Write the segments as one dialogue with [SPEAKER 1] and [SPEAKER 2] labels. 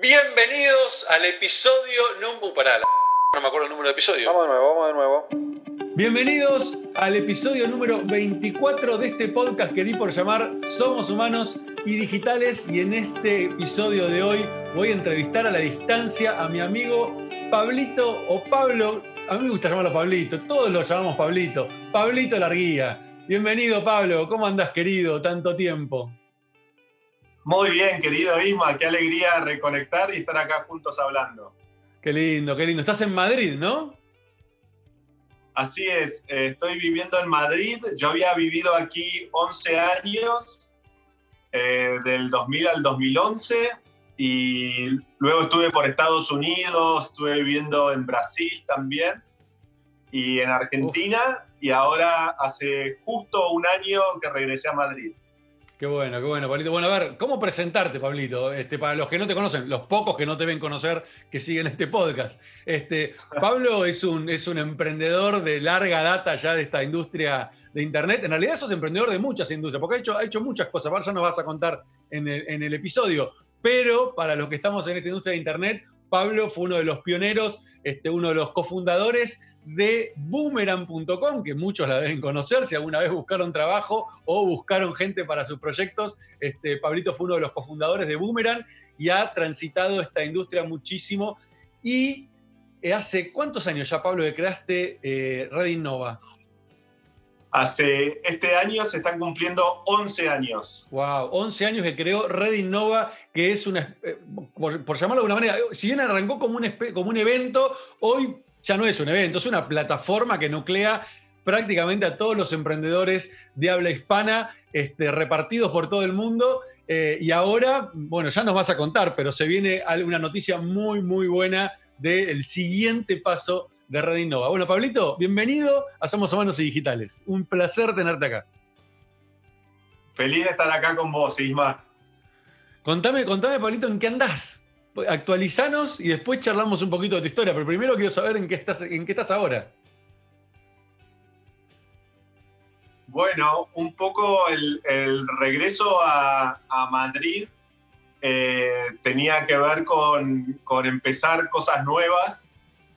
[SPEAKER 1] Bienvenidos al episodio número. Pará, la... no me acuerdo el número de episodio.
[SPEAKER 2] Vamos de nuevo, vamos de nuevo.
[SPEAKER 1] Bienvenidos al episodio número 24 de este podcast que di por llamar Somos Humanos y Digitales. Y en este episodio de hoy voy a entrevistar a la distancia a mi amigo Pablito o Pablo. A mí me gusta llamarlo Pablito, todos lo llamamos Pablito. Pablito Larguía. Bienvenido, Pablo. ¿Cómo andás, querido? Tanto tiempo.
[SPEAKER 2] Muy bien, querido Isma, qué alegría reconectar y estar acá juntos hablando.
[SPEAKER 1] Qué lindo, qué lindo. Estás en Madrid, ¿no?
[SPEAKER 2] Así es, eh, estoy viviendo en Madrid. Yo había vivido aquí 11 años, eh, del 2000 al 2011, y luego estuve por Estados Unidos, estuve viviendo en Brasil también, y en Argentina, y ahora hace justo un año que regresé a Madrid.
[SPEAKER 1] Qué bueno, qué bueno, Pablito. Bueno, a ver, ¿cómo presentarte, Pablito? Este, para los que no te conocen, los pocos que no te ven conocer, que siguen este podcast. Este, Pablo es un, es un emprendedor de larga data ya de esta industria de Internet. En realidad sos emprendedor de muchas industrias, porque ha hecho, ha hecho muchas cosas. Ahora ya nos vas a contar en el, en el episodio. Pero para los que estamos en esta industria de Internet, Pablo fue uno de los pioneros, este, uno de los cofundadores de boomerang.com, que muchos la deben conocer, si alguna vez buscaron trabajo o buscaron gente para sus proyectos. Este, Pablito fue uno de los cofundadores de Boomerang y ha transitado esta industria muchísimo. ¿Y eh, hace cuántos años ya, Pablo, que creaste eh, Red Innova?
[SPEAKER 2] Hace este año se están cumpliendo 11 años.
[SPEAKER 1] Wow, 11 años que creó Red Innova, que es una, eh, por, por, llamarlo de alguna manera, si bien arrancó como un, como un evento, hoy ya no es un evento, es una plataforma que nuclea prácticamente a todos los emprendedores de habla hispana este, repartidos por todo el mundo. Eh, y ahora, bueno, ya nos vas a contar, pero se viene una noticia muy, muy buena del siguiente paso de Red Innova. Bueno, Pablito, bienvenido a Somos Humanos y Digitales. Un placer tenerte acá.
[SPEAKER 2] Feliz de estar acá con vos, Isma.
[SPEAKER 1] Contame, contame, Pablito, ¿en qué andás? Actualizanos y después charlamos un poquito de tu historia, pero primero quiero saber en qué estás, en qué estás ahora.
[SPEAKER 2] Bueno, un poco el, regreso a, Madrid eh, tenía que ver con, empezar cosas nuevas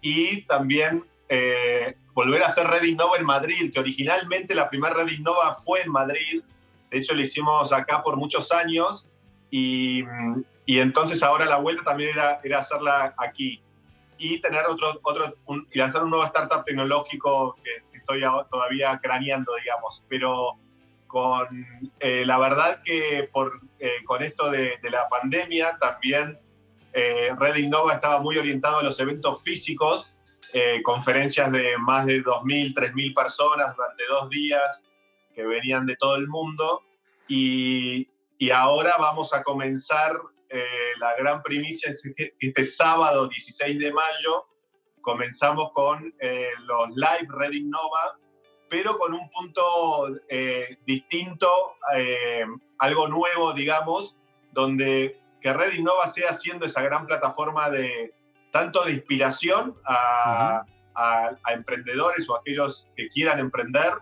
[SPEAKER 2] y también eh, volver a hacer Red Innova en Madrid, que originalmente la primera Red Innova fue en Madrid, de hecho la hicimos acá por muchos años y, y entonces ahora la vuelta también era, era hacerla aquí y tener otro, otro y lanzar un nuevo startup tecnológico que estoy todavía craneando, digamos, pero con eh, la verdad que por, eh, con esto de, de, la pandemia también eh, Red Innova estaba muy orientado a los eventos físicos, conferencias de más de 2.000, 3.000 personas durante dos días que venían de todo el mundo. Y, y ahora vamos a comenzar eh, la gran primicia este sábado 16 de mayo. Comenzamos con eh, los live Red Innova, pero con un punto eh, distinto, algo nuevo, digamos, donde que Red Innova sea siendo esa gran plataforma de tanto de inspiración a, a emprendedores o aquellos que quieran emprender,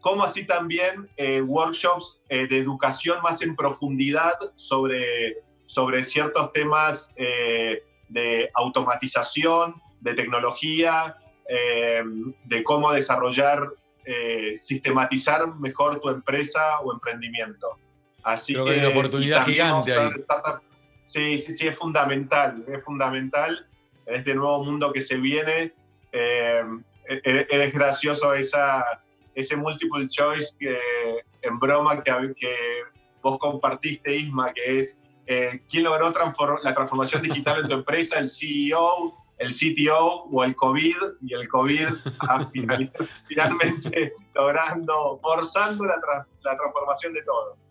[SPEAKER 2] como así también workshops de educación más en profundidad sobre sobre ciertos temas eh, de automatización, de tecnología, eh, de cómo desarrollar, eh, sistematizar mejor tu empresa o emprendimiento.
[SPEAKER 1] Así que, hay una oportunidad gigante ahí.
[SPEAKER 2] Sí, sí, sí, es fundamental, es fundamental en este nuevo mundo que se viene. es gracioso esa, ese multiple choice que, en broma que, que vos compartiste, Isma, que es eh, quién logró la transformación digital en tu empresa, el CEO, el CTO o el COVID, y el COVID ha finalmente logrando, forzando la, transformación de todos.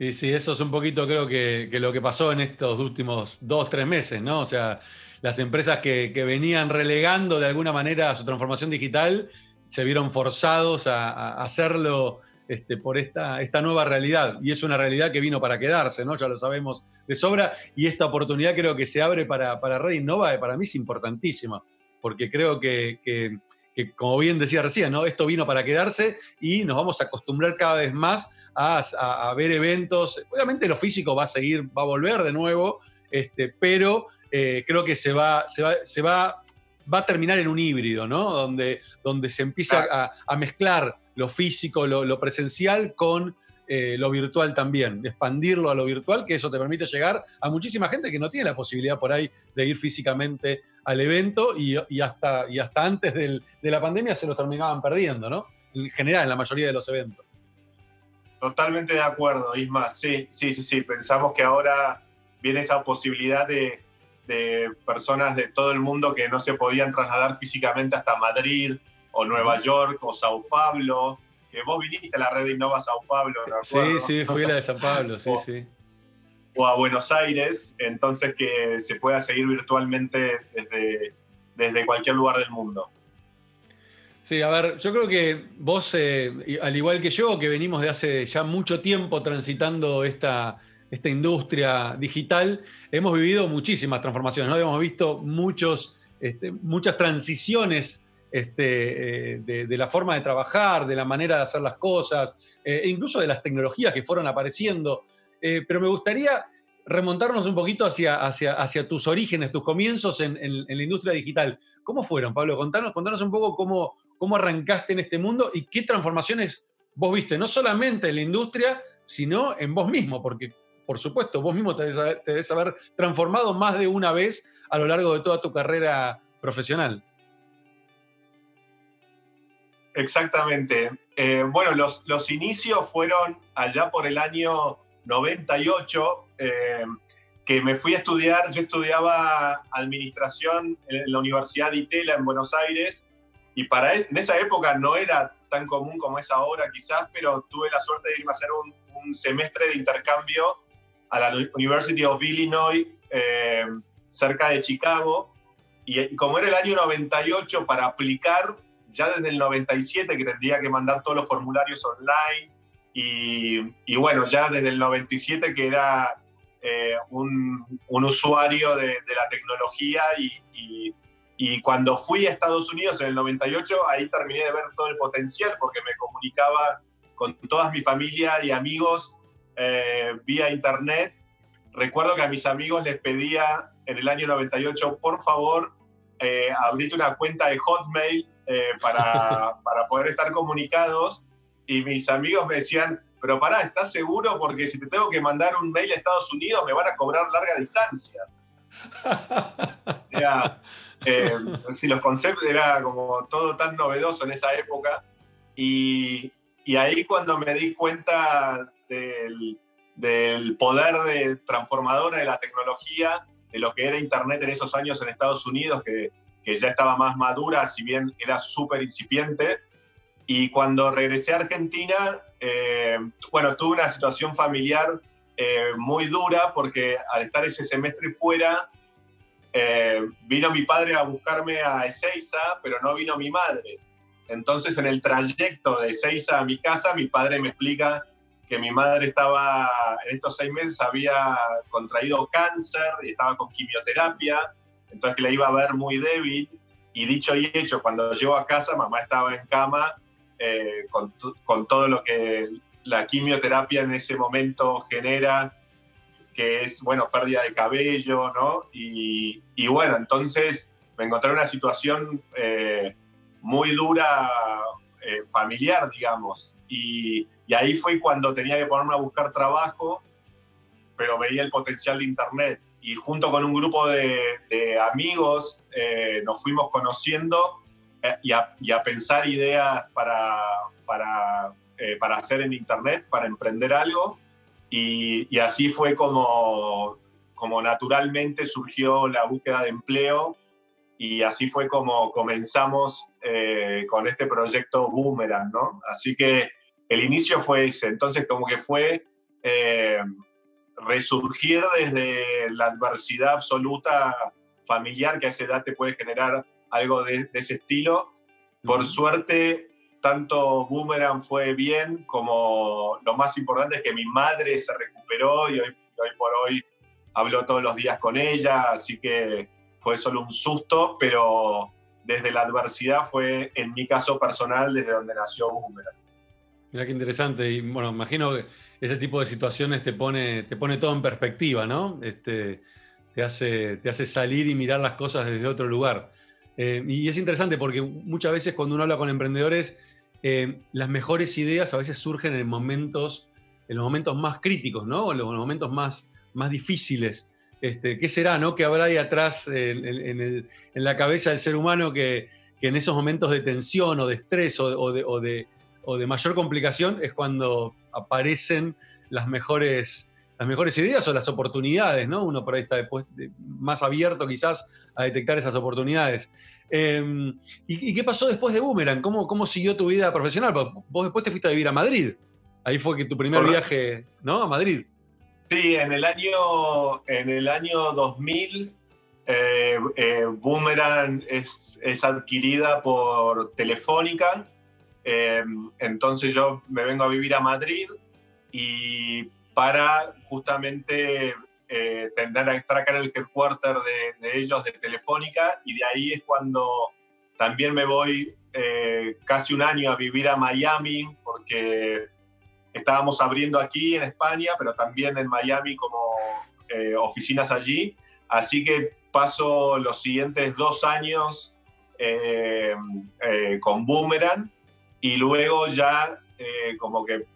[SPEAKER 1] Y sí, eso es un poquito creo que, lo que pasó en estos últimos dos, tres meses, ¿no? O sea, las empresas que, venían relegando de alguna manera su transformación digital se vieron forzados a hacerlo este, por esta, esta nueva realidad. Y es una realidad que vino para quedarse, ¿no? Ya lo sabemos de sobra. Y esta oportunidad creo que se abre para, para Red Innova, para mí es importantísima, porque creo que, que, como bien decía recién, ¿no? Esto vino para quedarse y nos vamos a acostumbrar cada vez más a, a, ver eventos. Obviamente lo físico va a seguir, va a volver de nuevo, este, pero eh, creo que se va, se va, se va, va a terminar en un híbrido, ¿no? Donde, donde se empieza a, mezclar lo físico, lo, presencial con eh, lo virtual también, expandirlo a lo virtual, que eso te permite llegar a muchísima gente que no tiene la posibilidad por ahí de ir físicamente al evento y, hasta, y hasta antes de la pandemia se lo terminaban perdiendo, ¿no? En general, en la mayoría de los eventos.
[SPEAKER 2] Totalmente de acuerdo, Isma. Sí, sí, sí, sí. Pensamos que ahora viene esa posibilidad de, personas de todo el mundo que no se podían trasladar físicamente hasta Madrid o Nueva York o Sao Paulo. Que vos viniste a la red de Innova Sao Paulo,
[SPEAKER 1] ¿no? Sí, sí, fui a la de Sao Paulo, sí, sí.
[SPEAKER 2] O a Buenos Aires, entonces que se pueda seguir virtualmente desde, desde cualquier lugar del mundo.
[SPEAKER 1] Sí, a ver, yo creo que vos, eh, al igual que yo, que venimos de hace ya mucho tiempo transitando esta, esta industria digital, hemos vivido muchísimas transformaciones, ¿no? Hemos visto muchos, este, muchas transiciones este, eh, de, la forma de trabajar, de la manera de hacer las cosas, eh, incluso de las tecnologías que fueron apareciendo. pero me gustaría remontarnos un poquito hacia, tus orígenes, tus comienzos en, la industria digital. ¿Cómo fueron, Pablo? Contanos, contanos un poco cómo, cómo arrancaste en este mundo y qué transformaciones vos viste, no solamente en la industria, sino en vos mismo, porque por supuesto, vos mismo te debes, haber transformado más de una vez a lo largo de toda tu carrera profesional.
[SPEAKER 2] Exactamente. Eh, bueno, los, los, inicios fueron allá por el año 98, eh, que me fui a estudiar, yo estudiaba administración en la Universidad de Itela en Buenos Aires, y para en esa época no era tan común como es ahora quizás, pero tuve la suerte de irme a hacer un, semestre de intercambio a la University of Illinois, eh, cerca de Chicago. Y, como era el año 98 para aplicar, ya desde el 97 que tendría que mandar todos los formularios online, y, bueno, ya desde el 97 que era eh, un, usuario de, la tecnología y y cuando fui a Estados Unidos en el 98, ahí terminé de ver todo el potencial porque me comunicaba con toda mi familia y amigos eh, vía internet. Recuerdo que a mis amigos les pedía en el año 98, por favor, eh, abrite una cuenta de Hotmail eh, para, para poder estar comunicados. Y mis amigos me decían, pero pará, ¿estás seguro? Porque si te tengo que mandar un mail a Estados Unidos me van a cobrar larga distancia. Eh, si los conceptos era como todo tan novedoso en esa época. Y, y ahí cuando me di cuenta del, del, poder de transformadora de la tecnología, de lo que era Internet en esos años en Estados Unidos, que, que ya estaba más madura, si bien era súper incipiente. Y cuando regresé a Argentina, eh, bueno, tuve una situación familiar eh, muy dura porque al estar ese semestre fuera, eh, vino mi padre a buscarme a Ezeiza, pero no vino mi madre. Entonces, en el trayecto de Ezeiza a mi casa, mi padre me explica que mi madre estaba, en estos seis meses, había contraído cáncer y estaba con quimioterapia, entonces que la iba a ver muy débil. Y dicho y hecho, cuando llegó a casa, mamá estaba en cama eh, con, con todo lo que la quimioterapia en ese momento genera que es, bueno, pérdida de cabello, ¿no? Y, bueno, entonces me encontré en una situación eh, muy dura eh, familiar, digamos. Y, ahí fue cuando tenía que ponerme a buscar trabajo, pero veía el potencial de Internet. Y junto con un grupo de, amigos eh, nos fuimos conociendo y a, pensar ideas para, para, para hacer en Internet, para emprender algo. Y, así fue como, como naturalmente surgió la búsqueda de empleo y así fue como comenzamos eh, con este proyecto Boomerang, ¿no? Así que el inicio fue ese, entonces como que fue eh, resurgir desde la adversidad absoluta familiar que a esa edad te puede generar algo de, ese estilo. Por suerte tanto Boomerang fue bien como lo más importante es que mi madre se recuperó y hoy, hoy por hoy hablo todos los días con ella, así que fue solo un susto, pero desde la adversidad fue, en mi caso personal, desde donde nació Boomerang.
[SPEAKER 1] Mira qué interesante. Y bueno, imagino que ese tipo de situaciones te pone, te pone todo en perspectiva, ¿no? Este, te hace, te hace salir y mirar las cosas desde otro lugar. Eh, y es interesante porque muchas veces cuando uno habla con emprendedores, eh, las mejores ideas a veces surgen en momentos, en los momentos más críticos, ¿no? En los momentos más, más difíciles. Este, ¿Qué será, no? ¿Qué habrá ahí atrás en, la cabeza del ser humano que, en esos momentos de tensión o de estrés o, de, mayor complicación es cuando aparecen las mejores, las mejores ideas o las oportunidades, ¿no? Uno por ahí está después más abierto quizás a detectar esas oportunidades. Em, ¿y, qué pasó después de Boomerang? ¿Cómo, ¿Cómo siguió tu vida profesional? Vos después te fuiste a vivir a Madrid. Ahí fue que tu primer viaje, ¿no? A Madrid.
[SPEAKER 2] Sí, en el año, en el año 2000, eh, eh, Boomerang es, es, adquirida por Telefónica. Em, entonces yo me vengo a vivir a Madrid y para justamente eh, tender a extracar el headquarter de, de, ellos de Telefónica y de ahí es cuando también me voy eh, casi un año a vivir a Miami porque estábamos abriendo aquí en España, pero también en Miami como eh, oficinas allí. Así que paso los siguientes dos años con Boomerang y luego ya como que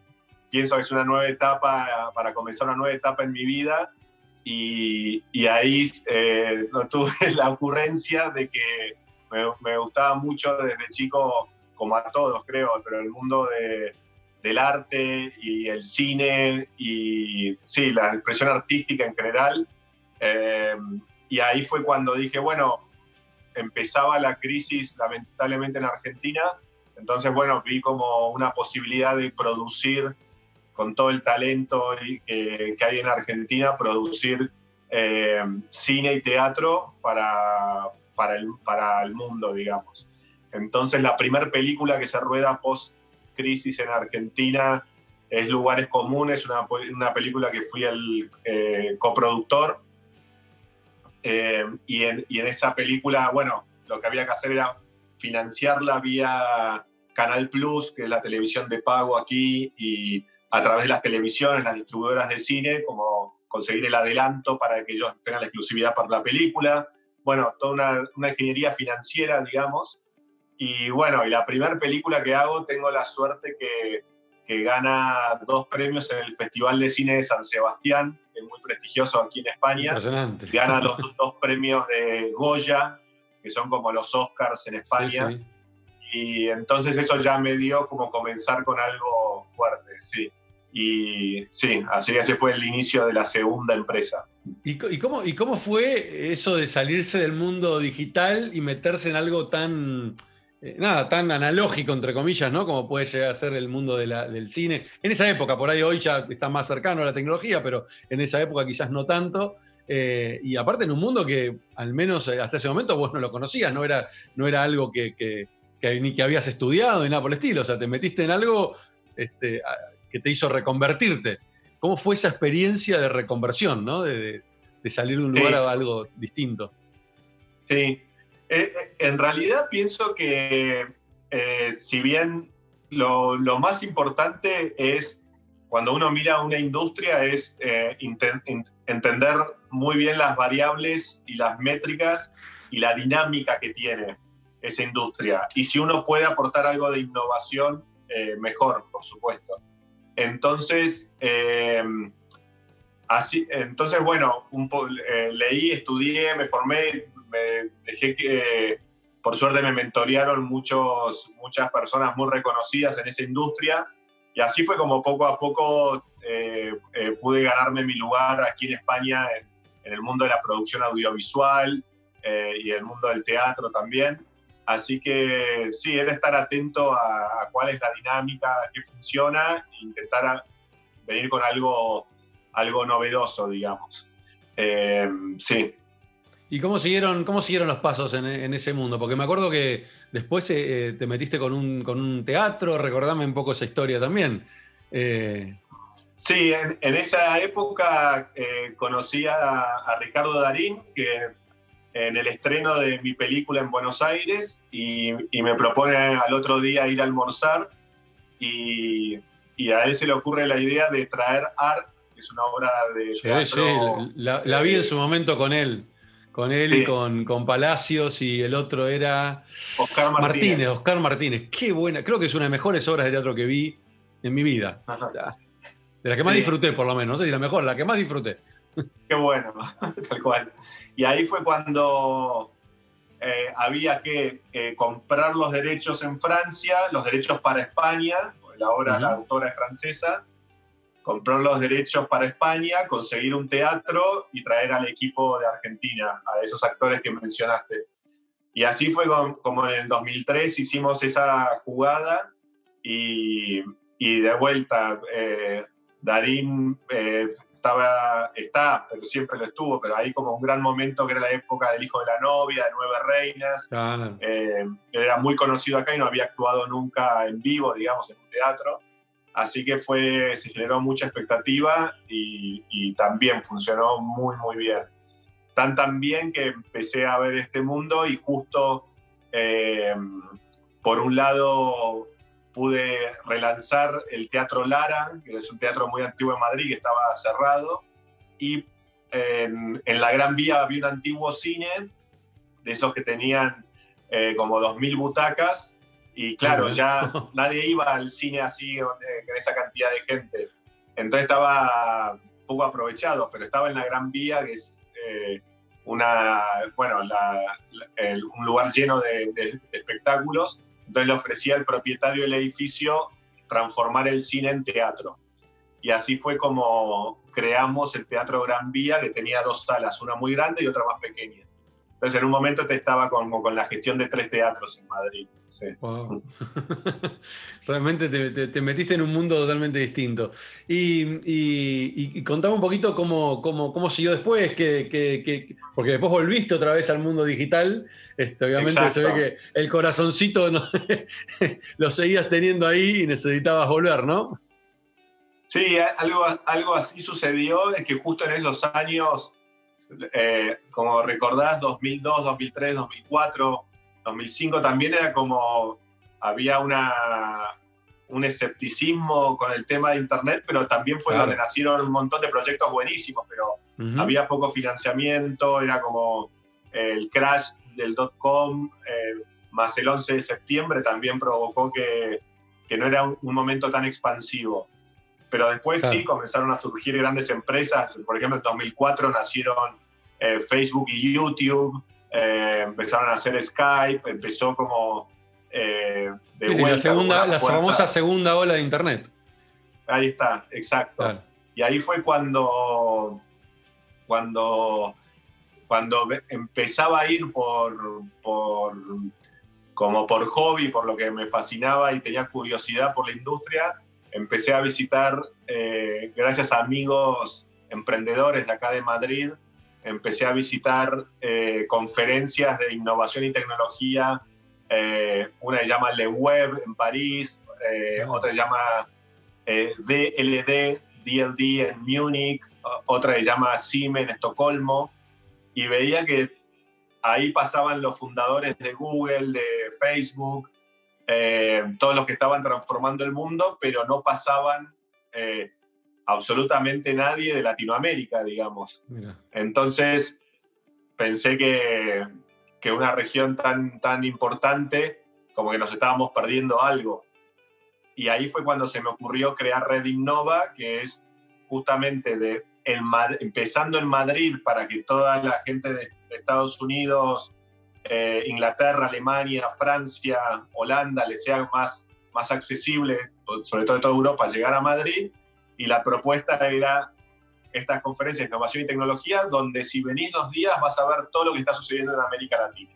[SPEAKER 2] pienso que es una nueva etapa para comenzar una nueva etapa en mi vida y, ahí eh, tuve la ocurrencia de que me, gustaba mucho desde chico, como a todos creo, pero el mundo del arte y el cine y sí, la expresión artística en general. Eh, y ahí fue cuando dije, bueno, empezaba la crisis lamentablemente en Argentina, entonces bueno, vi como una posibilidad de producir con todo el talento que hay en Argentina, producir eh, cine y teatro para, para, el, para el mundo, digamos. Entonces, la primera película que se rueda post-crisis en Argentina es Lugares Comunes, una, una película que fui el eh, coproductor. Eh, y, en, y en esa película, bueno, lo que había que hacer era financiarla vía Canal Plus, que es la televisión de pago aquí, y a través de las televisiones, las distribuidoras de cine, como conseguir el adelanto para que ellos tengan la exclusividad para la película. Bueno, toda una, una ingeniería financiera, digamos. Y bueno, y la primera película que hago, tengo la suerte que, que gana dos premios en el Festival de Cine de San Sebastián, que es muy prestigioso aquí en España.
[SPEAKER 1] Impresionante.
[SPEAKER 2] Gana los dos premios de Goya, que son como los Oscars en España. Y entonces eso ya me dio como comenzar con algo fuerte, sí. Y sí, así que ese fue el inicio de la segunda empresa.
[SPEAKER 1] ¿Y, cómo, ¿Y cómo fue eso de salirse del mundo digital y meterse en algo tan, eh, nada, tan analógico, entre comillas, ¿no? Como puede llegar a ser el mundo del cine. En esa época, por ahí hoy ya está más cercano a la tecnología, pero en esa época quizás no tanto. Eh, y aparte en un mundo que al menos hasta ese momento vos no lo conocías, no era, no era algo que, que, ni que habías estudiado ni nada por el estilo. O sea, te metiste en algo este, que te hizo reconvertirte. ¿Cómo fue esa experiencia de reconversión, ¿no? de, salir de un lugar a algo distinto?
[SPEAKER 2] Sí, eh, eh, en realidad pienso que eh, si bien lo, más importante es cuando uno mira una industria es entender muy bien las variables y las métricas y la dinámica que tiene esa industria. Y si uno puede aportar algo de innovación, mejor, por supuesto. Entonces, eh, así, entonces bueno, un eh, leí, estudié, me formé, me dejé que, por suerte me mentorearon muchos, muchas personas muy reconocidas en esa industria y así fue como poco a poco eh, pude ganarme mi lugar aquí en España en, en, el mundo de la producción audiovisual y el mundo del teatro también. Así que sí, era estar atento a, cuál es la dinámica, qué funciona e intentar venir con algo, algo novedoso, digamos. Eh, sí.
[SPEAKER 1] ¿Y cómo siguieron, cómo siguieron los pasos en, ese mundo? Porque me acuerdo que después eh, te metiste con un, con un, teatro, recordame un poco esa historia también.
[SPEAKER 2] Eh, sí, en, esa época conocí a, a, Ricardo Darín, que en el estreno de mi película en Buenos Aires y, me propone al otro día ir a almorzar y, a él se le ocurre la idea de traer art, que es una obra de
[SPEAKER 1] sí, Sí, la, vi en su momento con él. Con él y con, con, Palacios y el otro era
[SPEAKER 2] Oscar Martínez.
[SPEAKER 1] Oscar Martínez. Qué buena. Creo que es una de las mejores obras de teatro que vi en mi vida. De la que más disfruté, por lo menos. No sé si la mejor, la que más disfruté.
[SPEAKER 2] Qué bueno, tal cual. Y ahí fue cuando eh, había que eh, comprar los derechos en Francia, los derechos para España, la obra, la autora es francesa, comprar los derechos para España, conseguir un teatro y traer al equipo de Argentina, a esos actores que mencionaste. Y así fue como en el 2003 hicimos esa jugada y, y de vuelta eh, Darín eh, estaba, está, pero siempre lo estuvo, pero ahí como un gran momento que era la época del hijo de la novia, de Nueve Reinas. Eh, era muy conocido acá y no había actuado nunca en vivo, digamos, en un teatro. Así que fue, se generó mucha expectativa y, y también funcionó muy, muy bien. Tan tan bien que empecé a ver este mundo y justo, eh, por un lado, pude relanzar el Teatro Lara, que es un teatro muy antiguo en Madrid que estaba cerrado, y en, la Gran Vía había un antiguo cine, de esos que tenían eh, como 2.000 butacas, y claro, ya nadie iba al cine así con esa cantidad de gente. Entonces estaba poco aprovechado, pero estaba en la Gran Vía, que es eh, una, bueno, un lugar lleno de espectáculos, entonces le ofrecía al propietario del edificio transformar el cine en teatro. Y así fue como creamos el Teatro Gran Vía, que tenía dos salas, una muy grande y otra más pequeña. Entonces en un momento te estaba como con la gestión de tres teatros en Madrid.
[SPEAKER 1] Realmente te, metiste en un mundo totalmente distinto. Y, contame un poquito cómo, cómo, cómo siguió después, que, porque después volviste otra vez al mundo digital. Este, obviamente se ve que el corazoncito lo seguías teniendo ahí y necesitabas volver, ¿no?
[SPEAKER 2] Sí, algo, algo así sucedió, es que justo en esos años eh, como recordás, 2002, 2003, 2004, 2005 también era como, había una, un escepticismo con el tema de Internet, pero también fue donde nacieron un montón de proyectos buenísimos, pero había poco financiamiento, era como el crash del dot-com, eh, más el 11 de septiembre también provocó que, que no era un, momento tan expansivo. Pero después sí comenzaron a surgir grandes empresas. Por ejemplo, en 2004 nacieron eh, Facebook y YouTube, eh, empezaron a hacer Skype, empezó como...
[SPEAKER 1] Eh, de sí, la, segunda, la famosa segunda ola de Internet.
[SPEAKER 2] Ahí está, exacto. Y ahí fue cuando, cuando, cuando empezaba a ir por, por, como por hobby, por lo que me fascinaba y tenía curiosidad por la industria, empecé a visitar, gracias a amigos emprendedores de acá de Madrid, empecé a visitar eh, conferencias de innovación y tecnología. Eh, una se llama Le Web en París, eh, otra se llama DLD, DLD en Múnich, otra se llama CIME en Estocolmo. Y veía que ahí pasaban los fundadores de Google, de Facebook, todos los que estaban transformando el mundo, pero no pasaban absolutamente nadie de Latinoamérica, digamos. Entonces, pensé que, que, una región tan, tan importante, como que nos estábamos perdiendo algo. Y ahí fue cuando se me ocurrió crear Red Innova, que es justamente de empezando en Madrid para que toda la gente de, Estados Unidos, eh, Inglaterra, Alemania, Francia, Holanda les sea más, más accesible, sobre todo de toda Europa, llegar a Madrid y la propuesta era estas conferencias de innovación y tecnología, donde si venís dos días vas a ver todo lo que está sucediendo en América Latina.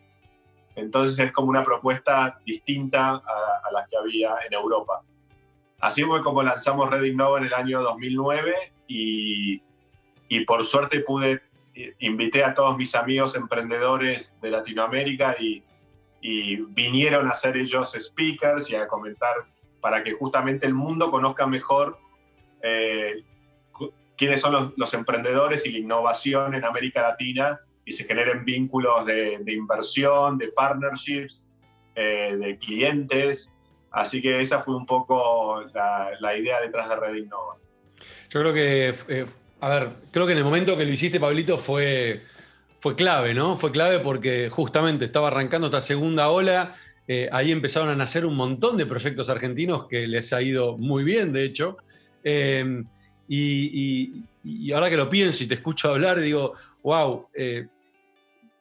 [SPEAKER 2] Entonces es como una propuesta distinta a, a las que había en Europa. Así fue como lanzamos Red Innova en el año 2009 y, y por suerte pude, invité a todos mis amigos emprendedores de Latinoamérica y, y vinieron a ser ellos speakers y a comentar para que justamente el mundo conozca mejor eh, quiénes son los, emprendedores y la innovación en América Latina y se generen vínculos de, inversión, de partnerships, eh, de clientes. Así que esa fue un poco la, idea detrás de Red Innova.
[SPEAKER 1] Yo creo que, eh, a ver, creo que en el momento que lo hiciste, Pablito, fue, fue clave, ¿no? Fue clave porque justamente estaba arrancando esta segunda ola. Eh, ahí empezaron a nacer un montón de proyectos argentinos que les ha ido muy bien, de hecho. Eh, y, ahora que lo pienso y te escucho hablar, digo, wow,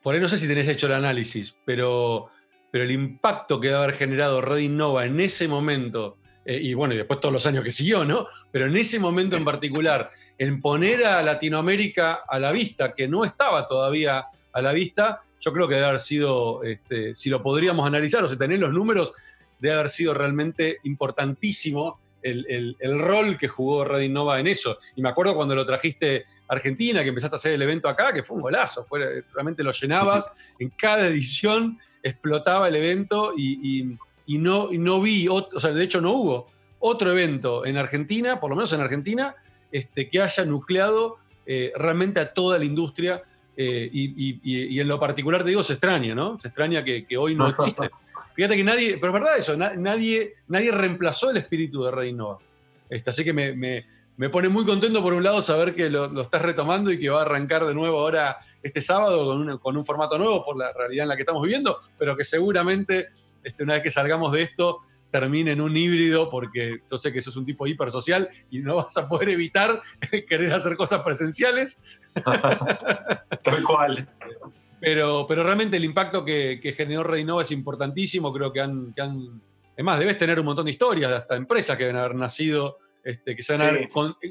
[SPEAKER 1] por ahí no sé si tenés hecho el análisis, pero, pero el impacto que debe haber generado Red Innova en ese momento eh, y bueno, y después todos los años que siguió, ¿no? Pero en ese momento en particular, en poner a Latinoamérica a la vista, que no estaba todavía a la vista, yo creo que debe haber sido, este, si lo podríamos analizar o si tener los números, debe haber sido realmente importantísimo el, rol que jugó Red Innova en eso. Y me acuerdo cuando lo trajiste a Argentina, que empezaste a hacer el evento acá, que fue un golazo, fue, realmente lo llenabas, en cada edición explotaba el evento y no, no vi, o sea, de hecho no hubo otro evento en Argentina, por lo menos en Argentina, este, que haya nucleado eh, realmente a toda la industria. Eh, y, en lo particular te digo, se extraña, ¿no? Se extraña que, hoy no existe. Fíjate que nadie, pero es verdad eso, nadie, nadie reemplazó el espíritu de Red Innova. Este, así que me, pone muy contento por un lado saber que lo, estás retomando y que va a arrancar de nuevo ahora este sábado con, con un formato nuevo por la realidad en la que estamos viviendo, pero que seguramente este, una vez que salgamos de esto, termine en un híbrido, porque yo sé que eso es un tipo hipersocial y no vas a poder evitar querer hacer cosas presenciales.
[SPEAKER 2] Tal cual.
[SPEAKER 1] Pero, pero realmente el impacto que, generó Redinova es importantísimo, creo que han, Es más, debes tener un montón de historias, de hasta empresas que deben haber nacido, este, que se han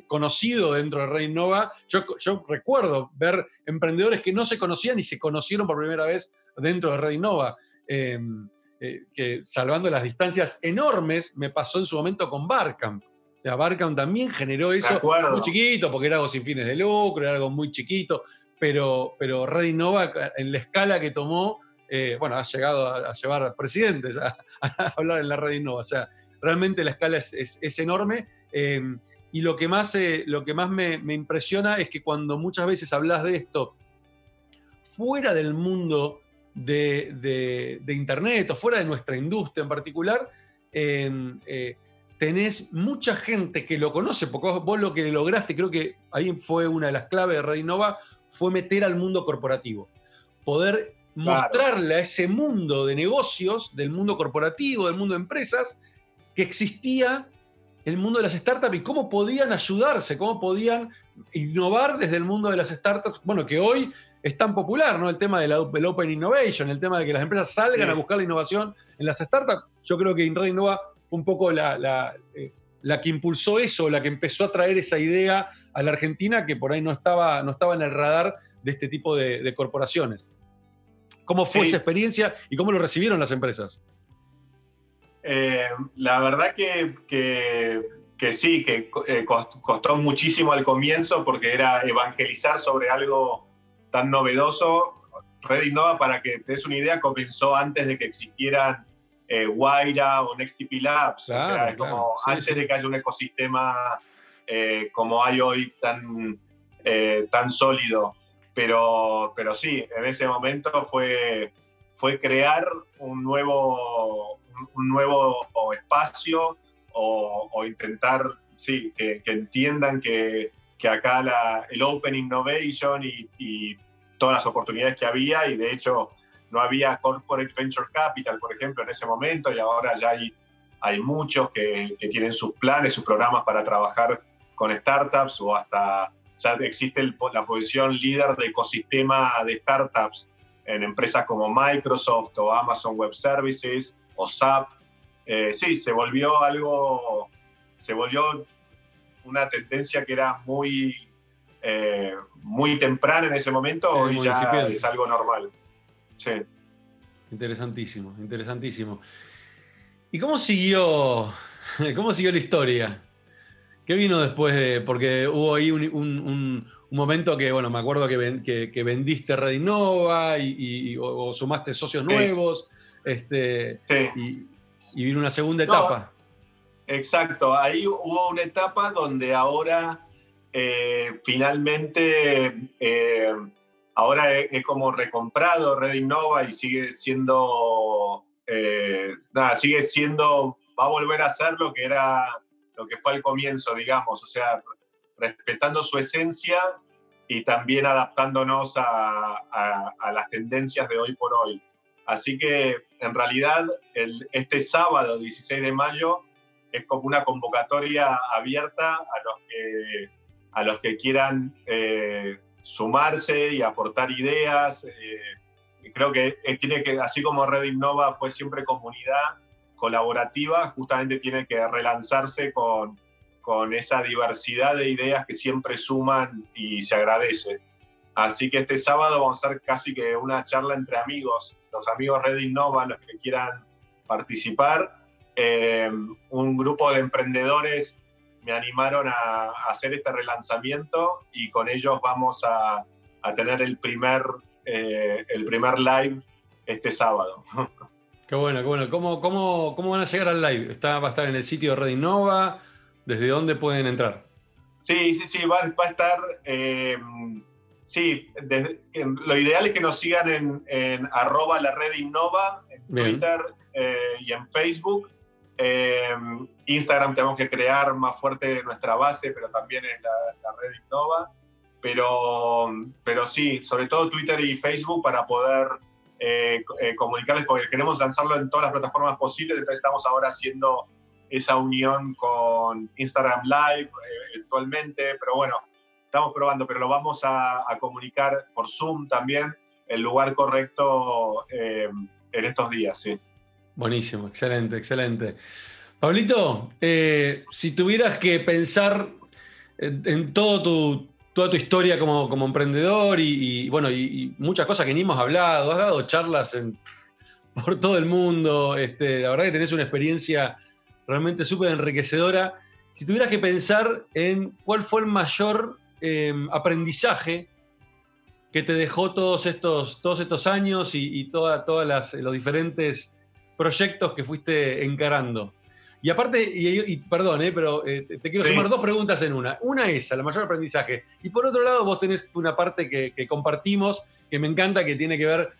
[SPEAKER 1] conocido dentro de Redinova. Yo, yo recuerdo ver emprendedores que no se conocían y se conocieron por primera vez dentro de Redinova. Eh, eh, que salvando las distancias enormes, me pasó en su momento con Barcamp. O sea, Barcamp también generó eso muy chiquito, porque era algo sin fines de lucro, era algo muy chiquito, pero, pero Red Innova, en la escala que tomó, eh, bueno, ha llegado a, llevar presidentes a, hablar en la Red Innova. O sea, realmente la escala es, enorme. Em, y lo que más, eh, lo que más me, me, impresiona es que cuando muchas veces hablas de esto fuera del mundo de, Internet o fuera de nuestra industria en particular, eh, tenés mucha gente que lo conoce, porque vos, lo que lograste, creo que ahí fue una de las claves de Red fue meter al mundo corporativo. Poder mostrarle a ese mundo de negocios, del mundo corporativo, del mundo de empresas, que existía el mundo de las startups y cómo podían ayudarse, cómo podían innovar desde el mundo de las startups. Bueno, que hoy es tan popular, ¿no? El tema del Open Innovation, el tema de que las empresas salgan a buscar la innovación en las startups. Yo creo que InRed Innova fue un poco la, eh, la, que impulsó eso, la que empezó a traer esa idea a la Argentina que por ahí no estaba, no estaba en el radar de este tipo de, corporaciones. ¿Cómo fue esa experiencia y cómo lo recibieron las empresas?
[SPEAKER 2] Eh, la verdad que, que, sí, que eh, costó muchísimo al comienzo porque era evangelizar sobre algo tan novedoso. Red Innova, para que te des una idea, comenzó antes de que existieran eh, Guaira o NextTP Labs. o sea, como antes de que haya un ecosistema eh, como hay hoy tan, eh, tan sólido. Pero, pero sí, en ese momento fue, fue crear un nuevo, un nuevo espacio o, intentar sí, que entiendan que, que acá la, el Open Innovation y, todas las oportunidades que había, y de hecho no había Corporate Venture Capital, por ejemplo, en ese momento, y ahora ya hay, hay muchos que, que tienen sus planes, sus programas para trabajar con startups o hasta ya existe la posición líder de ecosistema de startups en empresas como Microsoft o Amazon Web Services o SAP. Eh, sí, se volvió algo, se volvió una tendencia que era muy, eh, muy temprana en ese momento, hoy ya es algo normal. Sí.
[SPEAKER 1] Interesantísimo, interesantísimo. ¿Y cómo siguió, cómo siguió la historia? ¿Qué vino después de.? Porque hubo ahí un, momento que, bueno, me acuerdo que, que, vendiste Red Innova y, o, sumaste socios nuevos. Este, y, y, vino una segunda etapa.
[SPEAKER 2] Exacto, ahí hubo una etapa donde ahora eh, finalmente, eh, ahora es, como recomprado Red Innova y sigue siendo, eh, nada, sigue siendo, va a volver a ser lo que era, lo que fue al comienzo, digamos, o sea, respetando su esencia y también adaptándonos a, las tendencias de hoy por hoy. Así que en realidad este sábado 16 de mayo es como una convocatoria abierta a los que, a los que quieran eh, sumarse y aportar ideas. Eh, creo que tiene que, así como Red Innova fue siempre comunidad colaborativa, justamente tiene que relanzarse con, con esa diversidad de ideas que siempre suman y se agradece. Así que este sábado vamos a hacer casi que una charla entre amigos, los amigos Red Innova, los que quieran participar. Eh, un grupo de emprendedores me animaron a, hacer este relanzamiento y con ellos vamos a, a tener el primer, eh, el primer live este sábado.
[SPEAKER 1] Qué bueno, qué bueno. ¿Cómo, cómo, cómo van a llegar al live? ¿Está, ¿Va a estar en el sitio de Red Innova? ¿Desde dónde pueden entrar?
[SPEAKER 2] Sí, sí, sí, va, va a estar. Eh, sí, lo ideal es que nos sigan en, en arroba la red Innova, en Twitter eh, y en Facebook. Eh, Instagram tenemos que crear más fuerte nuestra base, pero también en la, red Innova. Pero, pero sí, sobre todo Twitter y Facebook para poder comunicarles, porque queremos lanzarlo en todas las plataformas posibles, entonces estamos ahora haciendo esa unión con Instagram Live eh, eventualmente, pero bueno, estamos probando, pero lo vamos a, comunicar por Zoom también, el lugar correcto eh, en estos días, sí.
[SPEAKER 1] Buenísimo, excelente, excelente. Pablito, eh, si tuvieras que pensar en, todo tu, toda tu historia como, como emprendedor y, bueno, y, muchas cosas que ni hemos hablado, has dado charlas por todo el mundo, este, la verdad que tenés una experiencia realmente súper enriquecedora. Si tuvieras que pensar en cuál fue el mayor em, aprendizaje que te dejó todos estos, todos estos años y, todos todas los diferentes proyectos que fuiste encarando. Y aparte, y, perdón, eh, pero eh, te quiero sumar dos preguntas en una. Una es la mayor aprendizaje. Y por otro lado, vos tenés una parte que, que compartimos, que me encanta, que tiene que ver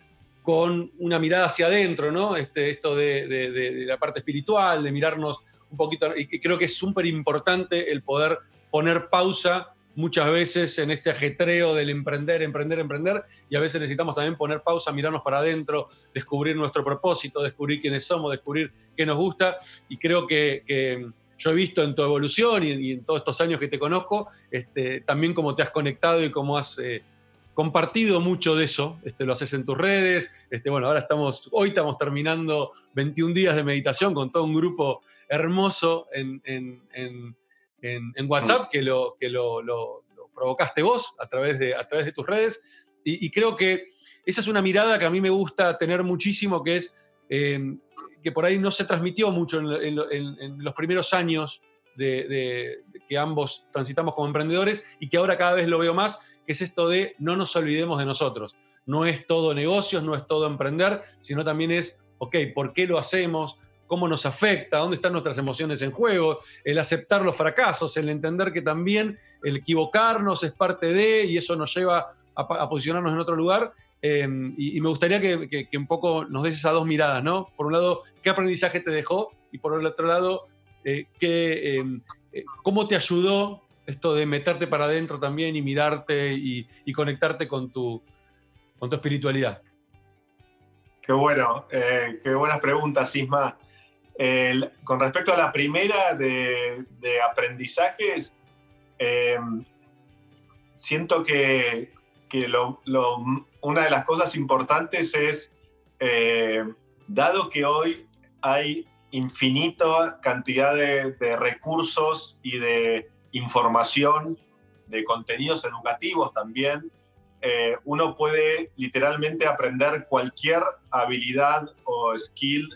[SPEAKER 1] con una mirada hacia adentro, ¿no? Este, esto de, la parte espiritual, de mirarnos un poquito, y creo que es súper importante el poder poner pausa muchas veces en este ajetreo del emprender, emprender, emprender, y a veces necesitamos también poner pausa, mirarnos para adentro, descubrir nuestro propósito, descubrir quiénes somos, descubrir qué nos gusta, y creo que, yo he visto en tu evolución y, en todos estos años que te conozco, este, también cómo te has conectado y cómo has eh, compartido mucho de eso, este, lo haces en tus redes, este, bueno, ahora estamos, hoy estamos terminando 21 días de meditación con todo un grupo hermoso en, WhatsApp que, lo, que lo, provocaste vos a través de, a través de tus redes y, creo que esa es una mirada que a mí me gusta tener muchísimo, que es em, que por ahí no se transmitió mucho en, los primeros años de, que ambos transitamos como emprendedores y que ahora cada vez lo veo más, que es esto de no nos olvidemos de nosotros. No es todo negocios, no es todo emprender, sino también es, ok, ¿por qué lo hacemos? ¿Cómo nos afecta? ¿Dónde están nuestras emociones en juego? El aceptar los fracasos, el entender que también el equivocarnos es parte de y eso nos lleva a, posicionarnos en otro lugar. Em, y, me gustaría que, un poco nos des esas dos miradas, ¿no? Por un lado, ¿qué aprendizaje te dejó? Y por el otro lado, eh, em, eh, ¿cómo te ayudó esto de meterte para adentro también y mirarte y, conectarte con tu, con tu espiritualidad?
[SPEAKER 2] Qué bueno, eh, qué buenas preguntas, Isma. Con respecto a la primera de, aprendizajes, em, siento que, una de las cosas importantes es, eh, dado que hoy hay infinita cantidad de recursos y de información, de contenidos educativos también, eh, uno puede literalmente aprender cualquier habilidad o skill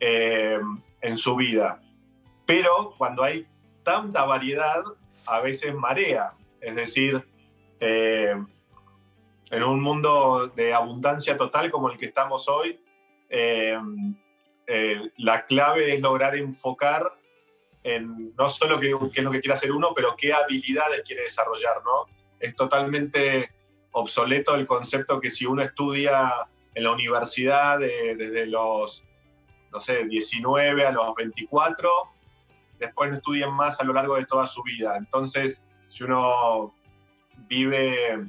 [SPEAKER 2] eh, en su vida. Pero cuando hay tanta variedad, a veces marea. Es decir, eh, en un mundo de abundancia total como el que estamos hoy, la clave es lograr enfocar en no solo qué, es lo que quiere hacer uno, pero qué habilidades quiere desarrollar, ¿no? Es totalmente obsoleto el concepto que si uno estudia en la universidad desde los, no sé, 19 a los 24, después no estudian más a lo largo de toda su vida. Entonces, si uno vive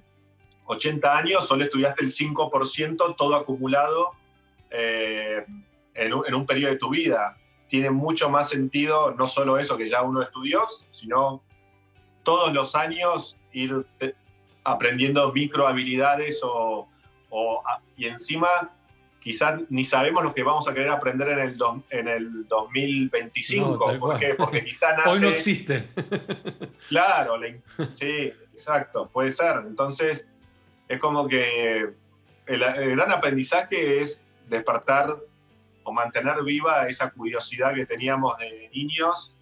[SPEAKER 2] 80 años, solo estudiaste el 5%, todo acumulado eh, en, un, en, un, periodo de tu vida. Tiene mucho más sentido no solo eso que ya uno estudió, sino todos los años ir aprendiendo micro habilidades o, o, y encima quizás ni sabemos lo que vamos a querer aprender en el, en el 2025. ¿Por qué? Porque quizás nace...
[SPEAKER 1] Hoy no existe.
[SPEAKER 2] claro, sí, exacto, puede ser. Entonces, es como que el, el, gran aprendizaje es despertar o mantener viva esa curiosidad que teníamos de niños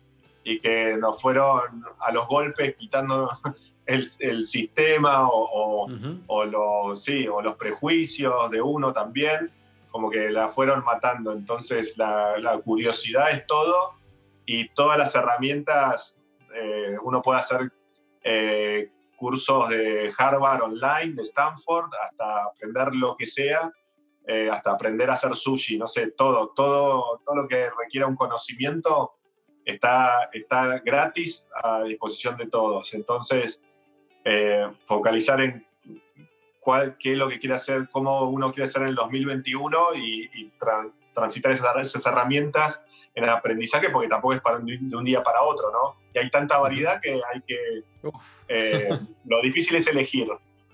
[SPEAKER 2] y que nos fueron a los golpes quitando el, el sistema o, o, o, los, sí, o los prejuicios de uno también como que la fueron matando. Entonces la, la curiosidad es todo y todas las herramientas, eh, uno puede hacer eh, cursos de Harvard online, de Stanford, hasta aprender lo que sea, eh, hasta aprender a hacer sushi, no sé, todo, todo, todo lo que requiera un conocimiento está, está gratis a disposición de todos. Entonces, focalizar en qué es lo que quiere hacer, cómo uno quiere hacer en el 2021 y, transitar esas, herramientas en el aprendizaje, porque tampoco es para, de un día para otro, ¿no? Y hay tanta variedad que hay que... Eh, lo difícil es elegir,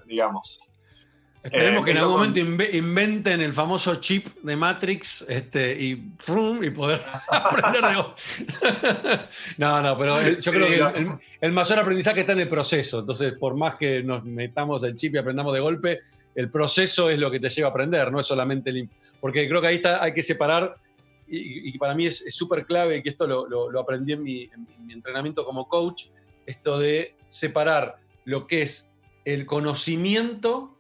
[SPEAKER 2] digamos.
[SPEAKER 1] Esperemos eh, que en algún momento inventen el famoso chip de Matrix este, y, y poder aprender de... no, no, pero yo creo que el, mayor aprendizaje está en el proceso. Entonces, por más que nos metamos el chip y aprendamos de golpe, el proceso es lo que te lleva a aprender, no es solamente el... Porque creo que ahí está, hay que separar, y, para mí es súper clave, que esto lo, lo, aprendí en mi, en mi entrenamiento como coach, esto de separar lo que es el conocimiento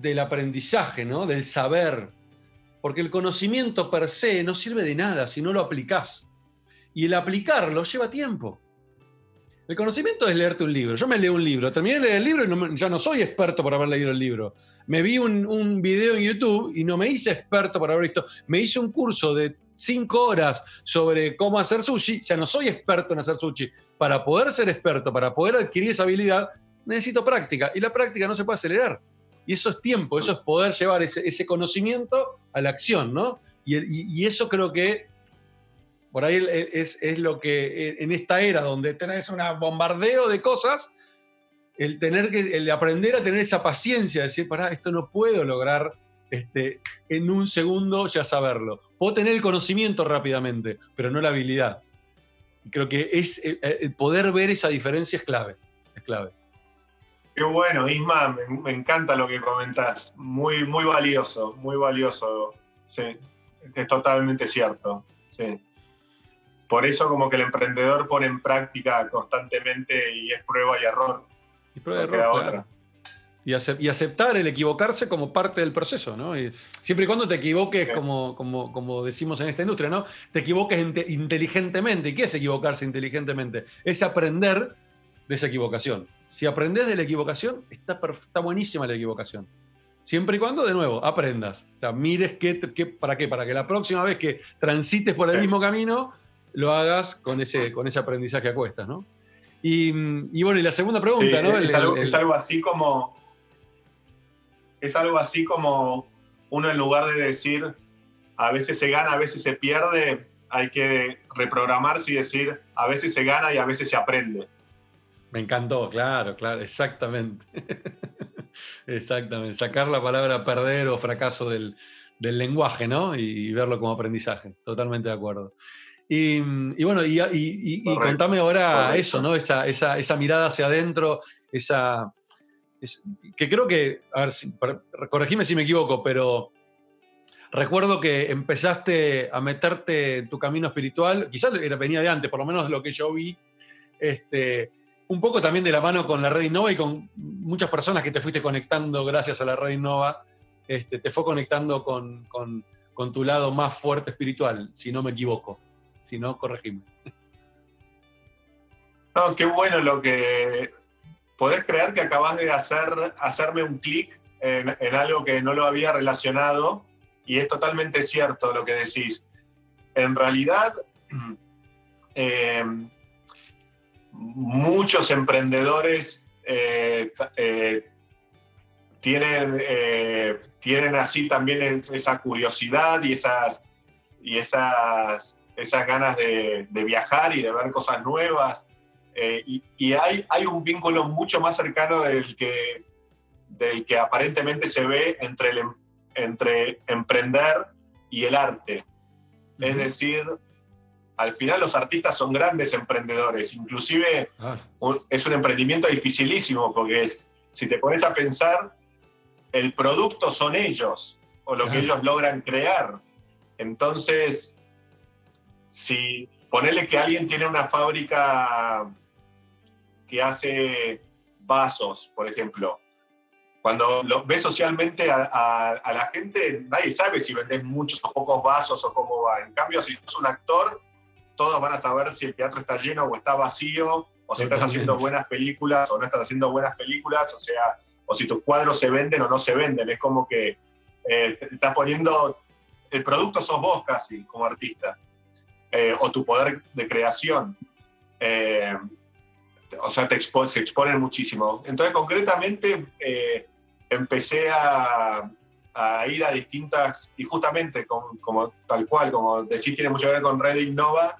[SPEAKER 1] del aprendizaje, ¿no? del saber. Porque el conocimiento per se no sirve de nada si no lo aplicás. Y el aplicarlo lleva tiempo. El conocimiento es leerte un libro. Yo me leo un libro, terminé de leer el libro y ya no soy experto por haber leído el libro. Me vi un, un, video en YouTube y no me hice experto por haber visto. Me hice un curso de cinco horas sobre cómo hacer sushi. Ya no soy experto en hacer sushi. Para poder ser experto, para poder adquirir esa habilidad, necesito práctica. Y la práctica no se puede acelerar. Y eso es tiempo, eso es poder llevar ese, conocimiento a la acción, ¿no? Y, eso creo que por ahí es, lo que en esta era donde tenés un bombardeo de cosas, el tener que aprender a tener esa paciencia, de decir, pará, esto no puedo lograr este, en un segundo ya saberlo. Puedo tener el conocimiento rápidamente, pero no la habilidad. Creo que es el poder ver esa diferencia es clave, es clave.
[SPEAKER 2] Qué bueno, Isma, me, encanta lo que comentás. Muy, muy valioso, muy valioso. Sí, es totalmente cierto. Sí. Por eso como que el emprendedor pone en práctica constantemente y es prueba y error.
[SPEAKER 1] Y prueba y error. Otra. Y, aceptar el equivocarse como parte del proceso, ¿no? Y siempre y cuando te equivoques, como, como, como, decimos en esta industria, ¿no? Te equivoques inteligentemente. ¿Y qué es equivocarse inteligentemente? Es aprender de esa equivocación. Si aprendes de la equivocación, está, está buenísima la equivocación. Siempre y cuando, de nuevo, aprendas. O sea, mires qué, para qué, para que la próxima vez que transites por el mismo camino, lo hagas con ese, con ese aprendizaje a cuestas, ¿no? Y, bueno, y la segunda pregunta, ¿no?
[SPEAKER 2] es, algo, es algo así como. Es algo así como uno en lugar de decir a veces se gana, a veces se pierde, hay que reprogramarse y decir a veces se gana y a veces se aprende.
[SPEAKER 1] Me encantó, claro, claro, exactamente. exactamente. Sacar la palabra perder o fracaso del, lenguaje, ¿no? Y, verlo como aprendizaje. Totalmente de acuerdo. Y, bueno, y, contame ahora eso, ¿no? Esa, esa, mirada hacia adentro, esa. que creo que, a ver, si, corregime si me equivoco, pero recuerdo que empezaste a meterte en tu camino espiritual, quizás venía de antes, por lo menos lo que yo vi, este, un poco también de la mano con la red Innova y con muchas personas que te fuiste conectando gracias a la red Innova, este, te fue conectando con, tu lado más fuerte espiritual, si no me equivoco. Si no, corregime.
[SPEAKER 2] No, qué bueno lo que... Podés creer que acabas de hacer, hacerme un clic en, algo que no lo había relacionado y es totalmente cierto lo que decís. En realidad, eh, muchos emprendedores eh, eh, tienen, eh, tienen así también esa curiosidad y esas, y esas, esas ganas de, viajar y de ver cosas nuevas. y, hay, hay un vínculo mucho más cercano del que, del que aparentemente se ve entre, el, entre emprender y el arte. Es decir, al final los artistas son grandes emprendedores, inclusive ah. es un emprendimiento dificilísimo porque es, si te pones a pensar, el producto son ellos o lo que ellos logran crear. Entonces, si ponele que alguien tiene una fábrica que hace vasos, por ejemplo, cuando lo ves socialmente a, la gente, nadie sabe si vendes muchos o pocos vasos o cómo va. En cambio, si sos un actor, todos van a saber si el teatro está lleno o está vacío, o si estás haciendo buenas películas o no estás haciendo buenas películas, o sea, o si tus cuadros se venden o no se venden. Es como que eh, estás poniendo, el producto sos vos casi como artista, eh, o tu poder de creación. Eh, o sea, te se exponen muchísimo. Entonces, concretamente, empecé a, a, ir a distintas, y justamente como, tal cual, como decir, tiene mucho que ver con Red Innova,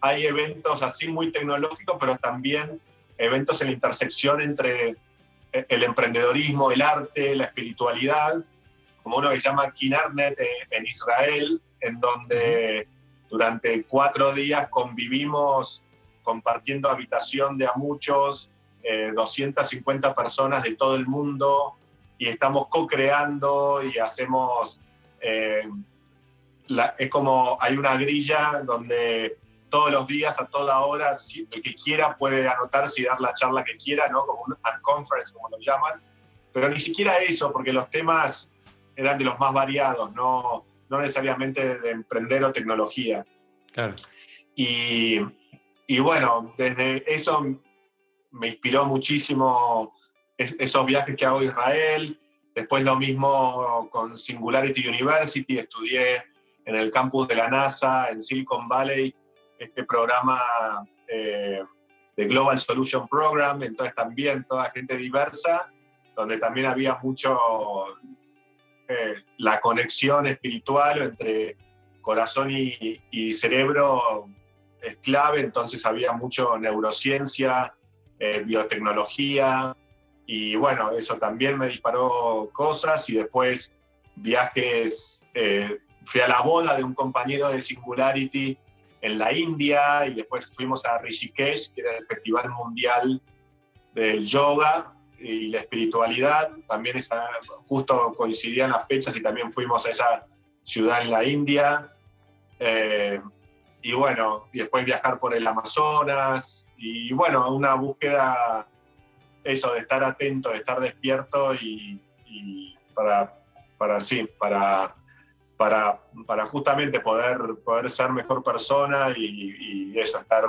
[SPEAKER 2] hay eventos así muy tecnológicos, pero también eventos en la intersección entre el emprendedorismo, el arte, la espiritualidad, como uno que se llama Kinarnet en Israel, en donde durante cuatro días convivimos compartiendo habitación de a muchos, 250 eh, personas de todo el mundo, y estamos co-creando y hacemos... Eh, es como hay una grilla donde todos los días, a toda hora, el que quiera puede anotarse y dar la charla que quiera, ¿no? Como un conference, como lo llaman. Pero ni siquiera eso, porque los temas eran de los más variados, no, no necesariamente de emprender o tecnología. Claro. Y, y bueno, desde eso me inspiró muchísimo esos viajes que hago a Israel. Después lo mismo con Singularity University, estudié en el campus de la NASA, en Silicon Valley, este programa eh, de Global Solution Program, entonces también toda gente diversa, donde también había mucho eh, la conexión espiritual entre corazón y, cerebro es clave, entonces había mucho neurociencia, eh, biotecnología, y bueno, eso también me disparó cosas y después viajes, fui a la boda de un compañero de Singularity en la India y después fuimos a Rishikesh, que era el Festival Mundial del Yoga y la Espiritualidad. También está, justo coincidían las fechas y también fuimos a esa ciudad en la India. Eh, y bueno, y después viajar por el Amazonas y bueno, una búsqueda, eso, de estar atento, de estar despierto y, y para, para, sí, para para, para justamente poder, poder ser mejor persona y, eso, estar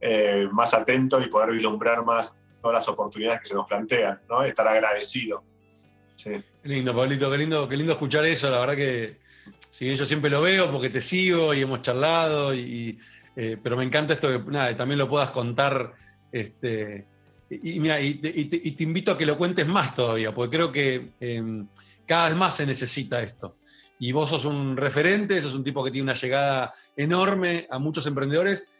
[SPEAKER 2] eh, más atento y poder vislumbrar más todas las oportunidades que se nos plantean, ¿no? Estar agradecido.
[SPEAKER 1] Sí. Qué lindo, Pablito, qué lindo, qué lindo escuchar eso. La verdad que, si bien yo siempre lo veo porque te sigo y hemos charlado, y, eh, pero me encanta esto que nada, también lo puedas contar. Este, y, mira, y, te, invito a que lo cuentes más todavía, porque creo que em, cada vez más se necesita esto y vos sos un referente, sos un tipo que tiene una llegada enorme a muchos emprendedores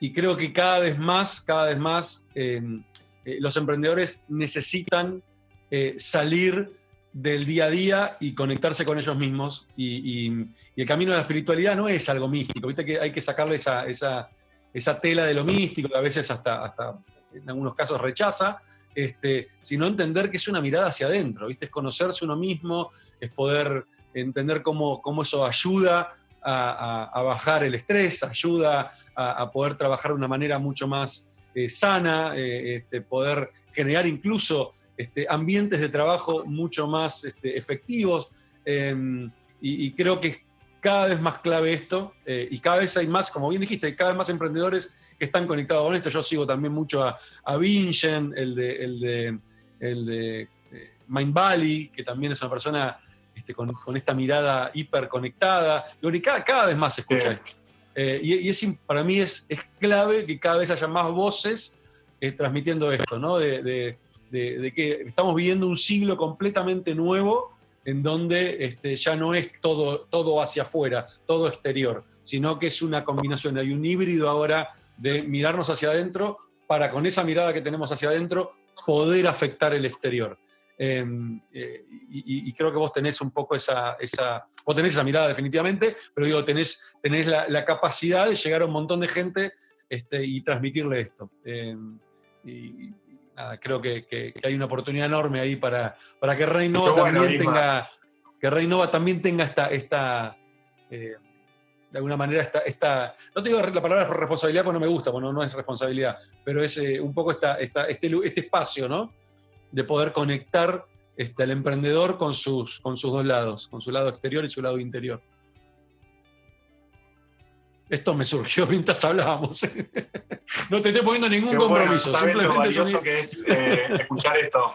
[SPEAKER 1] y creo que cada vez más, cada vez más em, eh, los emprendedores necesitan eh, salir del día a día y conectarse con ellos mismos y, el camino de la espiritualidad no es algo místico, viste que hay que sacarle esa, esa, esa tela de lo místico que a veces hasta, hasta en algunos casos rechaza, este, sino entender que es una mirada hacia adentro, ¿viste? es conocerse uno mismo, es poder entender cómo, cómo eso ayuda a, bajar el estrés, ayuda a, poder trabajar de una manera mucho más eh, sana, eh, este, poder generar incluso este, ambientes de trabajo mucho más este, efectivos. Em, y, creo que es cada vez más clave esto eh, y cada vez hay más, como bien dijiste, cada vez más emprendedores que están conectados con esto. Yo sigo también mucho a, Vingen, el de, el de, el de Mind Valley, que también es una persona este, con, esta mirada hiperconectada. Y cada, cada vez más se escucha esto. Eh, y, para mí es, es, clave que cada vez haya más voces transmitiendo esto, ¿no? De, que estamos viviendo un siglo completamente nuevo en donde este, ya no es todo, todo hacia afuera, todo exterior, sino que es una combinación, hay un híbrido ahora de mirarnos hacia adentro para con esa mirada que tenemos hacia adentro poder afectar el exterior. Em, eh, y, creo que vos tenés un poco esa, esa, vos tenés esa mirada definitivamente, pero digo, tenés, tenés la, capacidad de llegar a un montón de gente este, y transmitirle esto. Em, y, nada, creo que, hay una oportunidad enorme ahí para, para que Reinova también tenga, que Reinova también tenga esta, esta eh, de alguna manera esta, esta, no te digo la palabra responsabilidad porque no me gusta, porque no, es responsabilidad, pero es eh, un poco esta, esta, este, este espacio, ¿no? De poder conectar este, al emprendedor con sus, con sus dos lados, con su lado exterior y su lado interior. Esto me surgió mientras hablábamos. no te estoy poniendo ningún compromiso.
[SPEAKER 2] simplemente que es eh, escuchar esto.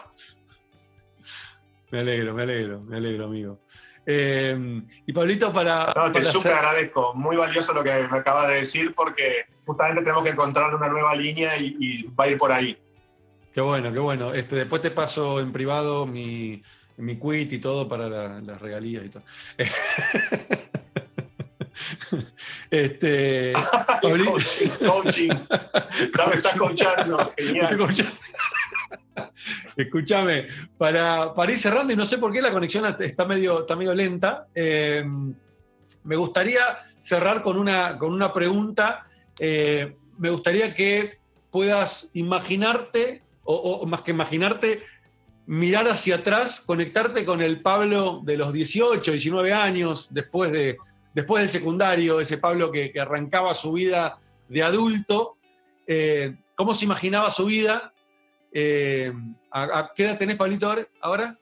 [SPEAKER 1] Me alegro, me alegro, me alegro, amigo. Eh, y Pablito, para.
[SPEAKER 2] No, te súper agradezco. Muy valioso lo que me acabas de decir, porque justamente tenemos que encontrar una nueva línea y va a ir por ahí.
[SPEAKER 1] Qué bueno, qué bueno. Este, después te paso en privado mi, mi quit y todo para las regalías y todo. este,
[SPEAKER 2] coaching, coaching. Ya me estás coachando. Genial.
[SPEAKER 1] Escúchame, para, para, ir cerrando, y no sé por qué la conexión está medio, está medio lenta, eh, me gustaría cerrar con una, con una pregunta. Eh, me gustaría que puedas imaginarte o, más que imaginarte, mirar hacia atrás, conectarte con el Pablo de los 18, 19 años, después, de, después del secundario, ese Pablo que, arrancaba su vida de adulto, eh, ¿cómo se imaginaba su vida? Eh, ¿a, qué edad tenés, Pablito, ahora?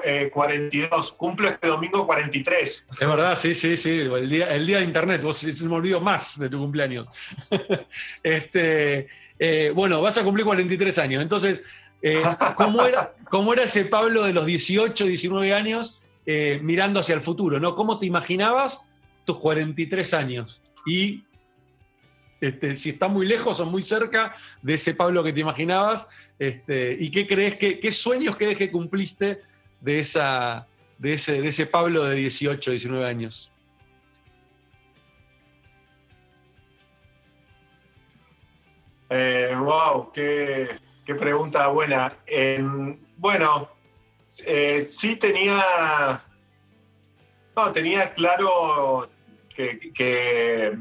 [SPEAKER 2] 42, eh, cumplo este domingo 43.
[SPEAKER 1] Es verdad, sí, sí, sí, el día, el día de internet, vos me olvidó más de tu cumpleaños. este, eh, bueno, vas a cumplir 43 años, entonces, eh, ¿cómo, era, ¿cómo era ese Pablo de los 18, 19 años mirando hacia el futuro? ¿no? ¿Cómo te imaginabas tus 43 años? Y este, si está muy lejos o muy cerca de ese Pablo que te imaginabas, este, ¿y qué crees que, qué sueños crees que cumpliste de, esa, de, ese, de ese Pablo de 18, 19 años?
[SPEAKER 2] Eh, wow, qué, pregunta buena. bueno, eh, sí tenía, no, tenía claro que,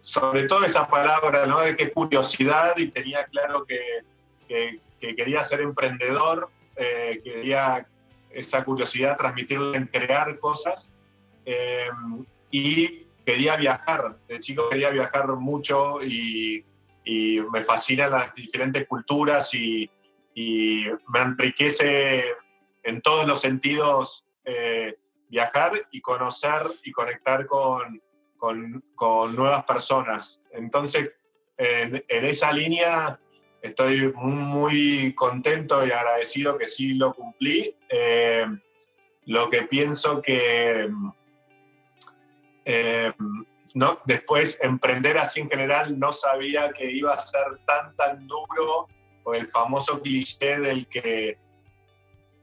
[SPEAKER 2] sobre todo esa palabra, ¿no? De que curiosidad y tenía claro que, que quería ser emprendedor eh, quería esa curiosidad transmitirle en crear cosas eh, y quería viajar. De chico quería viajar mucho y, me fascinan las diferentes culturas y, me enriquece en todos los sentidos eh, viajar y conocer y conectar con, con, nuevas personas. Entonces, en, en esa línea estoy muy contento y agradecido que sí lo cumplí. Eh, lo que pienso que eh, no, después emprender así en general no sabía que iba a ser tan, tan duro, o el famoso cliché del que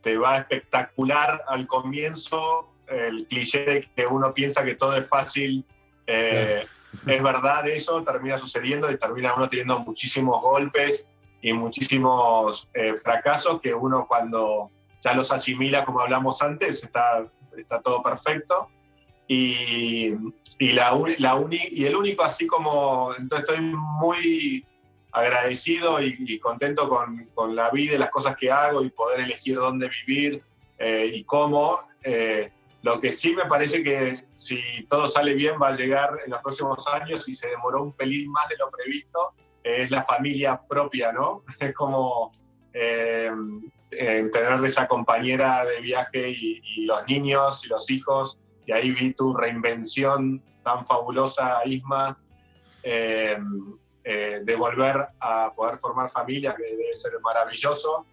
[SPEAKER 2] te va espectacular al comienzo, el cliché de que uno piensa que todo es fácil. Eh, es verdad eso, termina sucediendo y termina uno teniendo muchísimos golpes y muchísimos eh, fracasos que uno cuando ya los asimila, como hablamos antes, está, todo perfecto. Y, el único, así como, entonces estoy muy agradecido y, contento con, con, la vida y las cosas que hago y poder elegir dónde vivir eh, y cómo. Eh, lo que sí me parece que si todo sale bien va a llegar en los próximos años y se demoró un pelín más de lo previsto, es la familia propia, ¿no? Es como eh, tener esa compañera de viaje y, los niños y los hijos, y ahí vi tu reinvención tan fabulosa, Isma, eh, eh, de volver a poder formar familia, que debe ser maravilloso.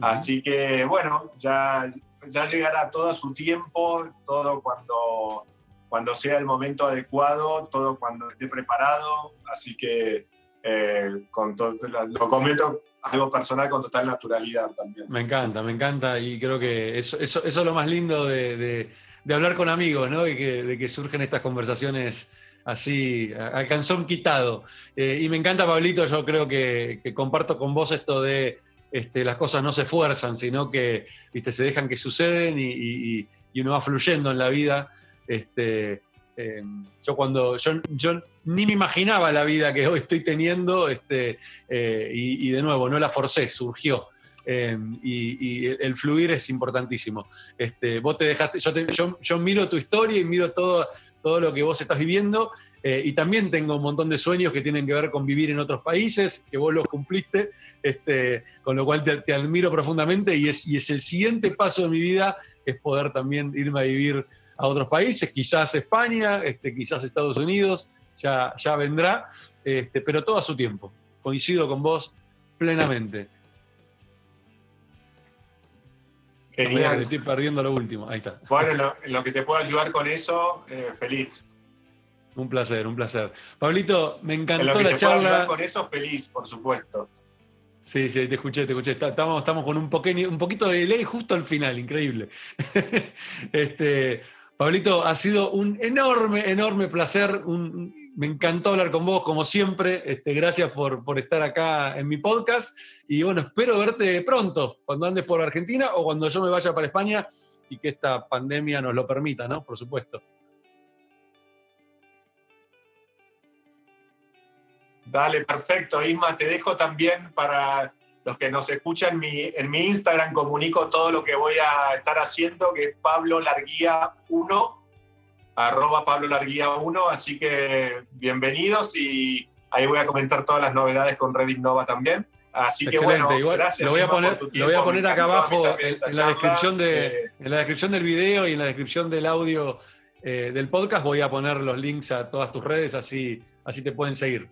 [SPEAKER 2] Así que, bueno, ya, ya llegará todo su tiempo, todo cuando cuando sea el momento adecuado, todo cuando esté preparado. Así que eh, con lo comento algo personal con total naturalidad también.
[SPEAKER 1] Me encanta, me encanta y creo que eso, eso, es lo más lindo de, de, hablar con amigos, ¿no? Y que, de que surgen estas conversaciones así, al quitado. Eh, y me encanta, Pablito, yo creo que, que comparto con vos esto de este, las cosas no se fuerzan, sino que ¿viste? se dejan que suceden y, uno va fluyendo en la vida. Este, eh, yo cuando yo, yo, ni me imaginaba la vida que hoy estoy teniendo este, eh, y, de nuevo, no la forcé, surgió. Eh, y, el fluir es importantísimo. Este, vos te dejaste, yo, yo, yo, miro tu historia y miro todo, todo lo que vos estás viviendo y también tengo un montón de sueños que tienen que ver con vivir en otros países, que vos los cumpliste, este, con lo cual te, te admiro profundamente y es, y es el siguiente paso de mi vida, es poder también irme a vivir a otros países, quizás España, este, quizás Estados Unidos, ya, ya vendrá, este, pero todo a su tiempo. Coincido con vos plenamente.
[SPEAKER 2] Genial.
[SPEAKER 1] estoy perdiendo lo último. Ahí está.
[SPEAKER 2] Bueno, lo, que te puedo ayudar con eso, eh, feliz.
[SPEAKER 1] Un placer, un placer. Pablito, me encantó la charla.
[SPEAKER 2] Con eso, feliz, por supuesto.
[SPEAKER 1] Sí, sí, te escuché, te escuché. Estamos, estamos con un, pequeño, un poquito de delay justo al final, increíble. este, Pablito, ha sido un enorme, enorme placer. me encantó hablar con vos, como siempre. Este, gracias por, por, estar acá en mi podcast. Y bueno, espero verte pronto, cuando andes por Argentina o cuando yo me vaya para España y que esta pandemia nos lo permita, ¿no? Por supuesto.
[SPEAKER 2] Dale, perfecto. Isma, te dejo también para los que nos escuchan en mi, en mi Instagram comunico todo lo que voy a estar haciendo, que es Pablo Larguía 1, arroba Pablo Larguía 1, así que bienvenidos y ahí voy a comentar todas las novedades con Red Innova también. Así que bueno, gracias.
[SPEAKER 1] Lo voy a poner, lo voy a poner acá abajo en, la descripción de, en la descripción del video y en la descripción del audio eh, del podcast voy a poner los links a todas tus redes, así, así te pueden seguir.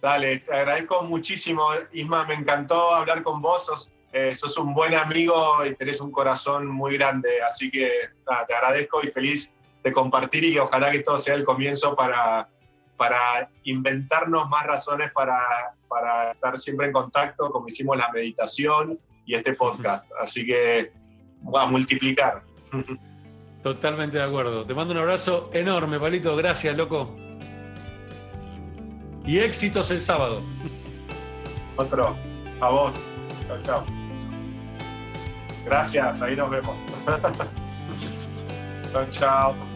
[SPEAKER 2] Dale, te agradezco muchísimo, Isma, me encantó hablar con vos, sos, eh, un buen amigo y tenés un corazón muy grande, así que te agradezco y feliz de compartir y ojalá que todo sea el comienzo para, para inventarnos más razones para, para estar siempre en contacto, como hicimos la meditación y este podcast. Así que va a multiplicar.
[SPEAKER 1] Totalmente de acuerdo. Te mando un abrazo enorme, Palito. Gracias, loco y éxitos el sábado.
[SPEAKER 2] Otro, a vos. Chao, chao. Gracias, ahí nos vemos. chao, chao.